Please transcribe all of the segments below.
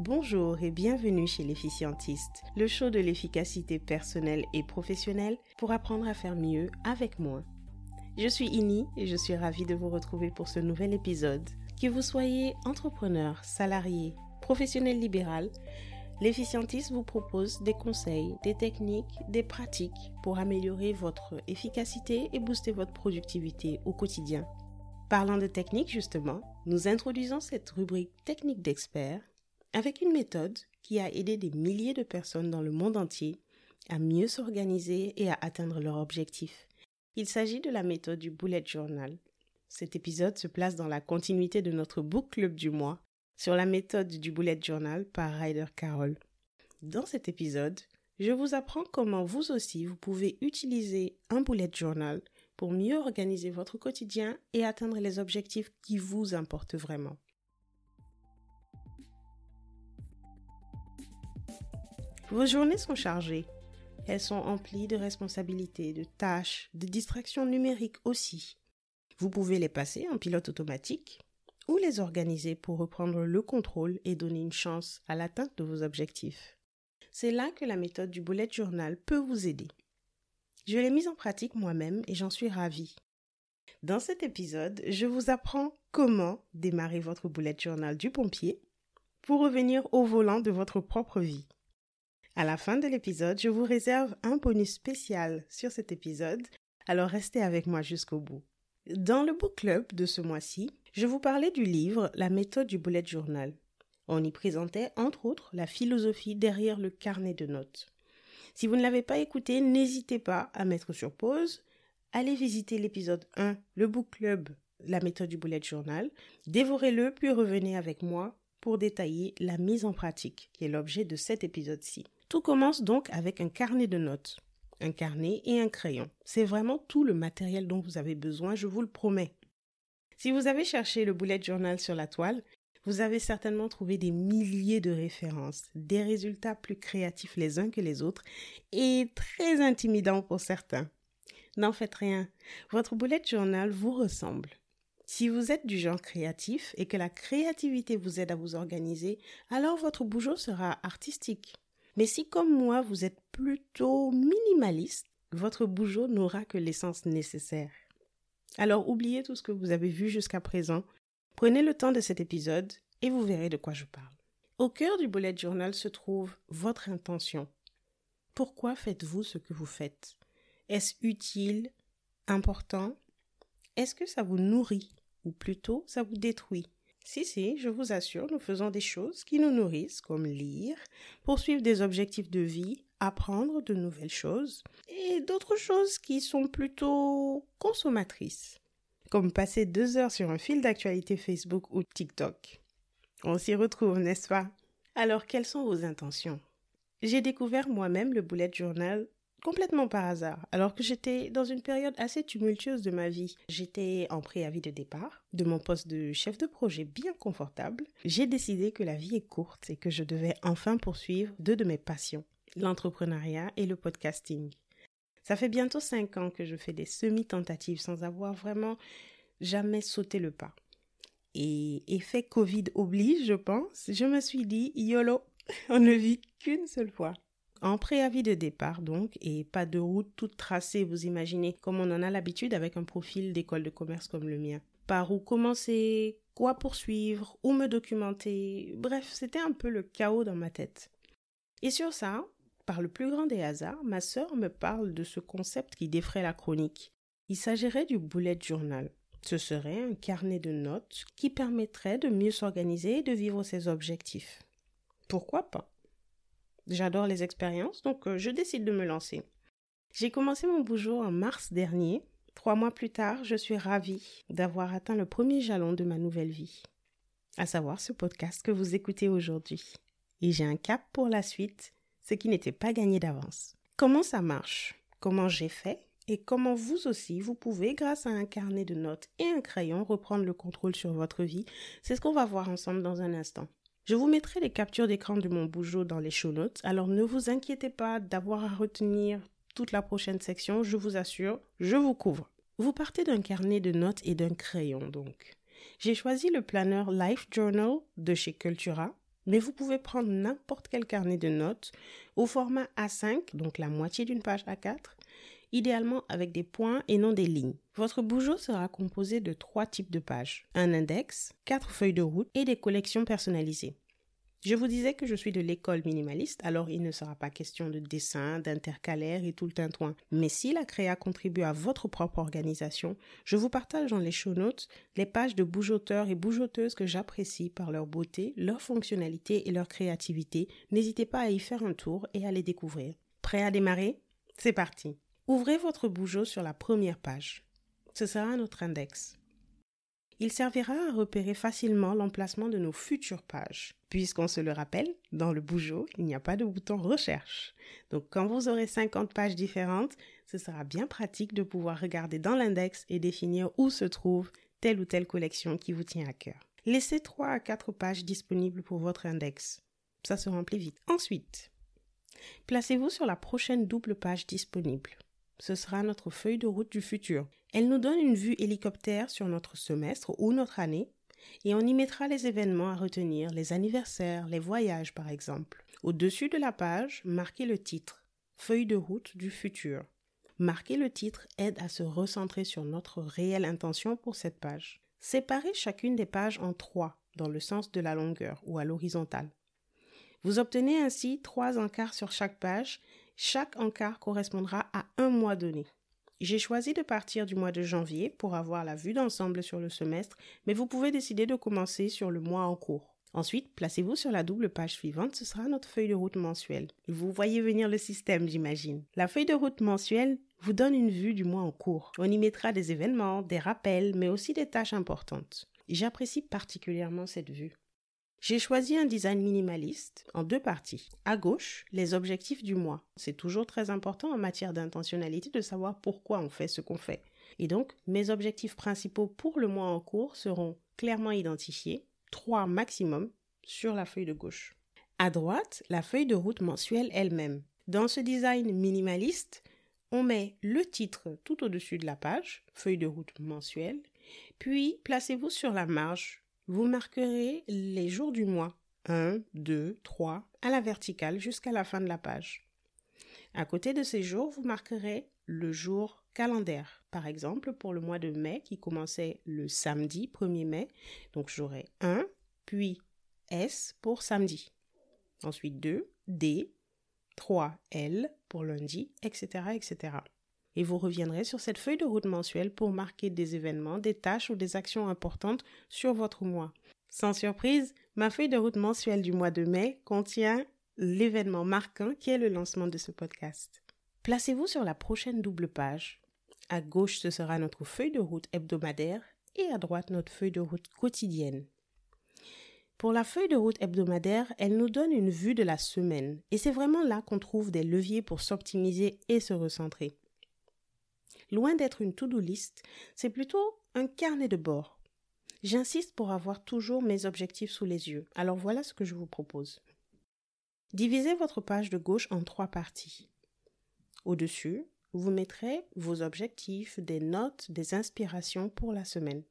Bonjour et bienvenue chez l'efficientiste, le show de l'efficacité personnelle et professionnelle pour apprendre à faire mieux avec moins. Je suis Ini et je suis ravie de vous retrouver pour ce nouvel épisode. Que vous soyez entrepreneur, salarié, professionnel libéral, l'efficientiste vous propose des conseils, des techniques, des pratiques pour améliorer votre efficacité et booster votre productivité au quotidien. Parlant de technique justement, nous introduisons cette rubrique technique d'experts avec une méthode qui a aidé des milliers de personnes dans le monde entier à mieux s'organiser et à atteindre leurs objectifs. Il s'agit de la méthode du bullet journal. Cet épisode se place dans la continuité de notre book club du mois sur la méthode du bullet journal par Ryder Carroll. Dans cet épisode, je vous apprends comment vous aussi vous pouvez utiliser un bullet journal pour mieux organiser votre quotidien et atteindre les objectifs qui vous importent vraiment. Vos journées sont chargées. Elles sont emplies de responsabilités, de tâches, de distractions numériques aussi. Vous pouvez les passer en pilote automatique ou les organiser pour reprendre le contrôle et donner une chance à l'atteinte de vos objectifs. C'est là que la méthode du bullet journal peut vous aider. Je l'ai mise en pratique moi-même et j'en suis ravie. Dans cet épisode, je vous apprends comment démarrer votre bullet journal du pompier pour revenir au volant de votre propre vie. À la fin de l'épisode, je vous réserve un bonus spécial sur cet épisode, alors restez avec moi jusqu'au bout. Dans le book club de ce mois-ci, je vous parlais du livre La méthode du bullet journal. On y présentait entre autres la philosophie derrière le carnet de notes. Si vous ne l'avez pas écouté, n'hésitez pas à mettre sur pause. Allez visiter l'épisode 1, le book club, la méthode du bullet journal. Dévorez-le, puis revenez avec moi pour détailler la mise en pratique, qui est l'objet de cet épisode-ci. Tout commence donc avec un carnet de notes, un carnet et un crayon. C'est vraiment tout le matériel dont vous avez besoin, je vous le promets. Si vous avez cherché le bullet journal sur la toile, vous avez certainement trouvé des milliers de références, des résultats plus créatifs les uns que les autres et très intimidants pour certains. N'en faites rien, votre bullet journal vous ressemble. Si vous êtes du genre créatif et que la créativité vous aide à vous organiser, alors votre bougeot sera artistique. Mais si comme moi vous êtes plutôt minimaliste, votre bougeot n'aura que l'essence nécessaire. Alors oubliez tout ce que vous avez vu jusqu'à présent Prenez le temps de cet épisode et vous verrez de quoi je parle. Au cœur du bullet journal se trouve votre intention. Pourquoi faites-vous ce que vous faites? Est-ce utile? Important? Est-ce que ça vous nourrit? Ou plutôt ça vous détruit? Si, si, je vous assure, nous faisons des choses qui nous nourrissent, comme lire, poursuivre des objectifs de vie, apprendre de nouvelles choses, et d'autres choses qui sont plutôt consommatrices comme passer deux heures sur un fil d'actualité Facebook ou TikTok. On s'y retrouve, n'est-ce pas? Alors, quelles sont vos intentions? J'ai découvert moi-même le bullet journal complètement par hasard, alors que j'étais dans une période assez tumultueuse de ma vie. J'étais en préavis de départ de mon poste de chef de projet bien confortable. J'ai décidé que la vie est courte et que je devais enfin poursuivre deux de mes passions, l'entrepreneuriat et le podcasting. Ça fait bientôt cinq ans que je fais des semi-tentatives sans avoir vraiment jamais sauté le pas. Et effet Covid oblige, je pense, je me suis dit, YOLO, on ne vit qu'une seule fois. En préavis de départ donc, et pas de route toute tracée, vous imaginez, comme on en a l'habitude avec un profil d'école de commerce comme le mien. Par où commencer, quoi poursuivre, où me documenter, bref, c'était un peu le chaos dans ma tête. Et sur ça, par le plus grand des hasards, ma sœur me parle de ce concept qui défraie la chronique. Il s'agirait du bullet journal. Ce serait un carnet de notes qui permettrait de mieux s'organiser et de vivre ses objectifs. Pourquoi pas? J'adore les expériences, donc euh, je décide de me lancer. J'ai commencé mon bougeot en mars dernier. Trois mois plus tard, je suis ravie d'avoir atteint le premier jalon de ma nouvelle vie, à savoir ce podcast que vous écoutez aujourd'hui. Et j'ai un cap pour la suite ce qui n'était pas gagné d'avance. Comment ça marche? Comment j'ai fait? Et comment vous aussi, vous pouvez, grâce à un carnet de notes et un crayon, reprendre le contrôle sur votre vie? C'est ce qu'on va voir ensemble dans un instant. Je vous mettrai les captures d'écran de mon bougeot dans les show notes, alors ne vous inquiétez pas d'avoir à retenir toute la prochaine section, je vous assure, je vous couvre. Vous partez d'un carnet de notes et d'un crayon donc. J'ai choisi le planeur Life Journal de chez Cultura mais vous pouvez prendre n'importe quel carnet de notes au format A5, donc la moitié d'une page A4, idéalement avec des points et non des lignes. Votre bougeot sera composé de trois types de pages, un index, quatre feuilles de route et des collections personnalisées. Je vous disais que je suis de l'école minimaliste, alors il ne sera pas question de dessin, d'intercalaire et tout le tintouin. Mais si la créa contribue à votre propre organisation, je vous partage dans les show notes les pages de bougoteurs et bougoteuses que j'apprécie par leur beauté, leur fonctionnalité et leur créativité. N'hésitez pas à y faire un tour et à les découvrir. Prêt à démarrer? C'est parti. Ouvrez votre bougeot sur la première page. Ce sera notre index. Il servira à repérer facilement l'emplacement de nos futures pages. Puisqu'on se le rappelle, dans le bougeot, il n'y a pas de bouton recherche. Donc quand vous aurez 50 pages différentes, ce sera bien pratique de pouvoir regarder dans l'index et définir où se trouve telle ou telle collection qui vous tient à cœur. Laissez 3 à 4 pages disponibles pour votre index. Ça se remplit vite. Ensuite, placez-vous sur la prochaine double page disponible. Ce sera notre feuille de route du futur. Elle nous donne une vue hélicoptère sur notre semestre ou notre année et on y mettra les événements à retenir, les anniversaires, les voyages par exemple. Au-dessus de la page, marquez le titre Feuille de route du futur. Marquer le titre aide à se recentrer sur notre réelle intention pour cette page. Séparez chacune des pages en trois dans le sens de la longueur ou à l'horizontale. Vous obtenez ainsi trois encarts sur chaque page. Chaque encart correspondra à un mois donné. J'ai choisi de partir du mois de janvier pour avoir la vue d'ensemble sur le semestre, mais vous pouvez décider de commencer sur le mois en cours. Ensuite, placez-vous sur la double page suivante, ce sera notre feuille de route mensuelle. Vous voyez venir le système, j'imagine. La feuille de route mensuelle vous donne une vue du mois en cours. On y mettra des événements, des rappels, mais aussi des tâches importantes. J'apprécie particulièrement cette vue. J'ai choisi un design minimaliste en deux parties. À gauche, les objectifs du mois. C'est toujours très important en matière d'intentionnalité de savoir pourquoi on fait ce qu'on fait. Et donc, mes objectifs principaux pour le mois en cours seront clairement identifiés, trois maximum, sur la feuille de gauche. À droite, la feuille de route mensuelle elle-même. Dans ce design minimaliste, on met le titre tout au-dessus de la page, feuille de route mensuelle, puis placez-vous sur la marge vous marquerez les jours du mois 1, 2, 3 à la verticale jusqu'à la fin de la page. À côté de ces jours, vous marquerez le jour calendaire. Par exemple, pour le mois de mai qui commençait le samedi 1er mai, donc j'aurai 1, puis S pour samedi. Ensuite 2, D, 3, L pour lundi, etc., etc et vous reviendrez sur cette feuille de route mensuelle pour marquer des événements, des tâches ou des actions importantes sur votre mois. Sans surprise, ma feuille de route mensuelle du mois de mai contient l'événement marquant qui est le lancement de ce podcast. Placez-vous sur la prochaine double page. À gauche, ce sera notre feuille de route hebdomadaire et à droite, notre feuille de route quotidienne. Pour la feuille de route hebdomadaire, elle nous donne une vue de la semaine et c'est vraiment là qu'on trouve des leviers pour s'optimiser et se recentrer. Loin d'être une to-do list, c'est plutôt un carnet de bord. J'insiste pour avoir toujours mes objectifs sous les yeux. Alors voilà ce que je vous propose. Divisez votre page de gauche en trois parties. Au-dessus, vous mettrez vos objectifs, des notes, des inspirations pour la semaine.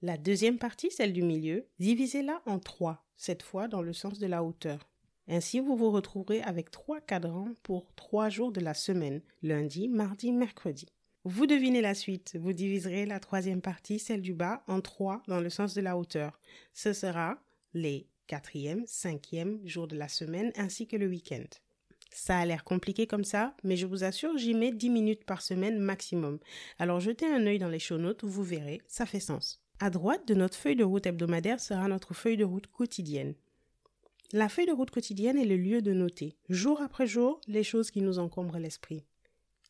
La deuxième partie, celle du milieu, divisez-la en trois, cette fois dans le sens de la hauteur. Ainsi, vous vous retrouverez avec trois cadrans pour trois jours de la semaine, lundi, mardi, mercredi. Vous devinez la suite. Vous diviserez la troisième partie, celle du bas, en trois dans le sens de la hauteur. Ce sera les quatrième, cinquième jours de la semaine ainsi que le week-end. Ça a l'air compliqué comme ça, mais je vous assure, j'y mets 10 minutes par semaine maximum. Alors jetez un œil dans les show notes, vous verrez, ça fait sens. À droite de notre feuille de route hebdomadaire sera notre feuille de route quotidienne. La feuille de route quotidienne est le lieu de noter, jour après jour, les choses qui nous encombrent l'esprit.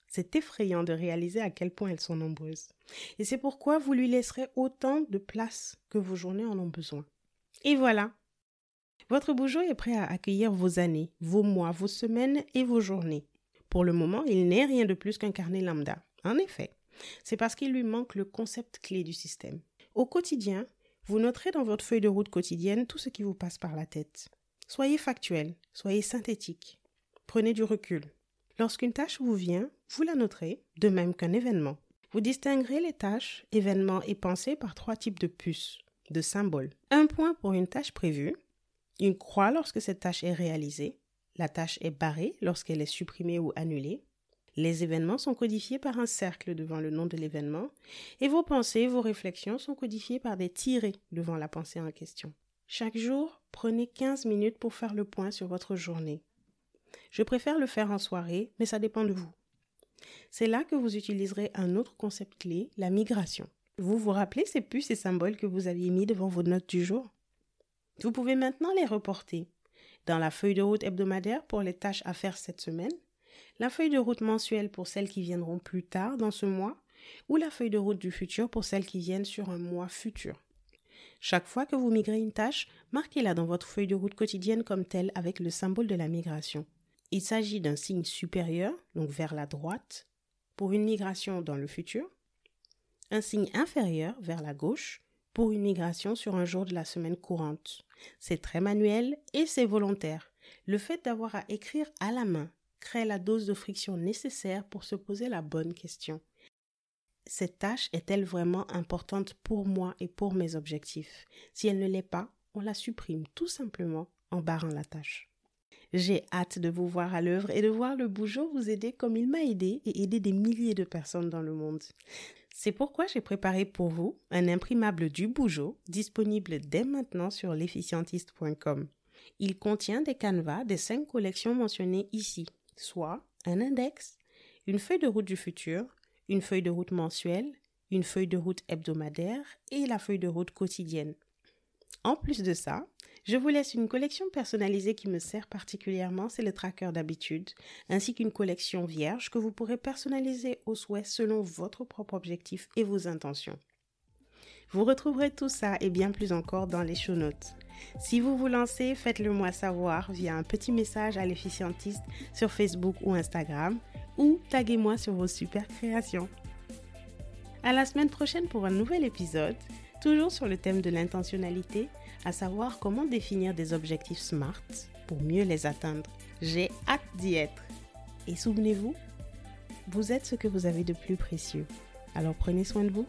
C'est effrayant de réaliser à quel point elles sont nombreuses. Et c'est pourquoi vous lui laisserez autant de place que vos journées en ont besoin. Et voilà. Votre bougeot est prêt à accueillir vos années, vos mois, vos semaines et vos journées. Pour le moment, il n'est rien de plus qu'un carnet lambda. En effet, c'est parce qu'il lui manque le concept clé du système. Au quotidien, vous noterez dans votre feuille de route quotidienne tout ce qui vous passe par la tête. Soyez factuel, soyez synthétique. Prenez du recul. Lorsqu'une tâche vous vient, vous la noterez, de même qu'un événement. Vous distinguerez les tâches, événements et pensées par trois types de puces, de symboles. Un point pour une tâche prévue, une croix lorsque cette tâche est réalisée, la tâche est barrée lorsqu'elle est supprimée ou annulée, les événements sont codifiés par un cercle devant le nom de l'événement, et vos pensées, vos réflexions sont codifiées par des tirés devant la pensée en question. Chaque jour, prenez 15 minutes pour faire le point sur votre journée. Je préfère le faire en soirée, mais ça dépend de vous. C'est là que vous utiliserez un autre concept clé, la migration. Vous vous rappelez ces puces et symboles que vous aviez mis devant vos notes du jour? Vous pouvez maintenant les reporter dans la feuille de route hebdomadaire pour les tâches à faire cette semaine, la feuille de route mensuelle pour celles qui viendront plus tard dans ce mois, ou la feuille de route du futur pour celles qui viennent sur un mois futur. Chaque fois que vous migrez une tâche, marquez-la dans votre feuille de route quotidienne comme telle avec le symbole de la migration. Il s'agit d'un signe supérieur, donc vers la droite, pour une migration dans le futur, un signe inférieur vers la gauche pour une migration sur un jour de la semaine courante. C'est très manuel et c'est volontaire. Le fait d'avoir à écrire à la main crée la dose de friction nécessaire pour se poser la bonne question. Cette tâche est-elle vraiment importante pour moi et pour mes objectifs? Si elle ne l'est pas, on la supprime tout simplement en barrant la tâche. J'ai hâte de vous voir à l'œuvre et de voir le Bougeot vous aider comme il m'a aidé et aider des milliers de personnes dans le monde. C'est pourquoi j'ai préparé pour vous un imprimable du Bougeot disponible dès maintenant sur l'efficientiste.com. Il contient des canevas des cinq collections mentionnées ici, soit un index, une feuille de route du futur, une feuille de route mensuelle, une feuille de route hebdomadaire et la feuille de route quotidienne. En plus de ça, je vous laisse une collection personnalisée qui me sert particulièrement, c'est le tracker d'habitude, ainsi qu'une collection vierge que vous pourrez personnaliser au souhait selon votre propre objectif et vos intentions. Vous retrouverez tout ça et bien plus encore dans les show notes. Si vous vous lancez, faites-le moi savoir via un petit message à l'efficientiste sur Facebook ou Instagram ou taguez-moi sur vos super créations. À la semaine prochaine pour un nouvel épisode, toujours sur le thème de l'intentionnalité à savoir comment définir des objectifs SMART pour mieux les atteindre. J'ai hâte d'y être. Et souvenez-vous, vous êtes ce que vous avez de plus précieux. Alors prenez soin de vous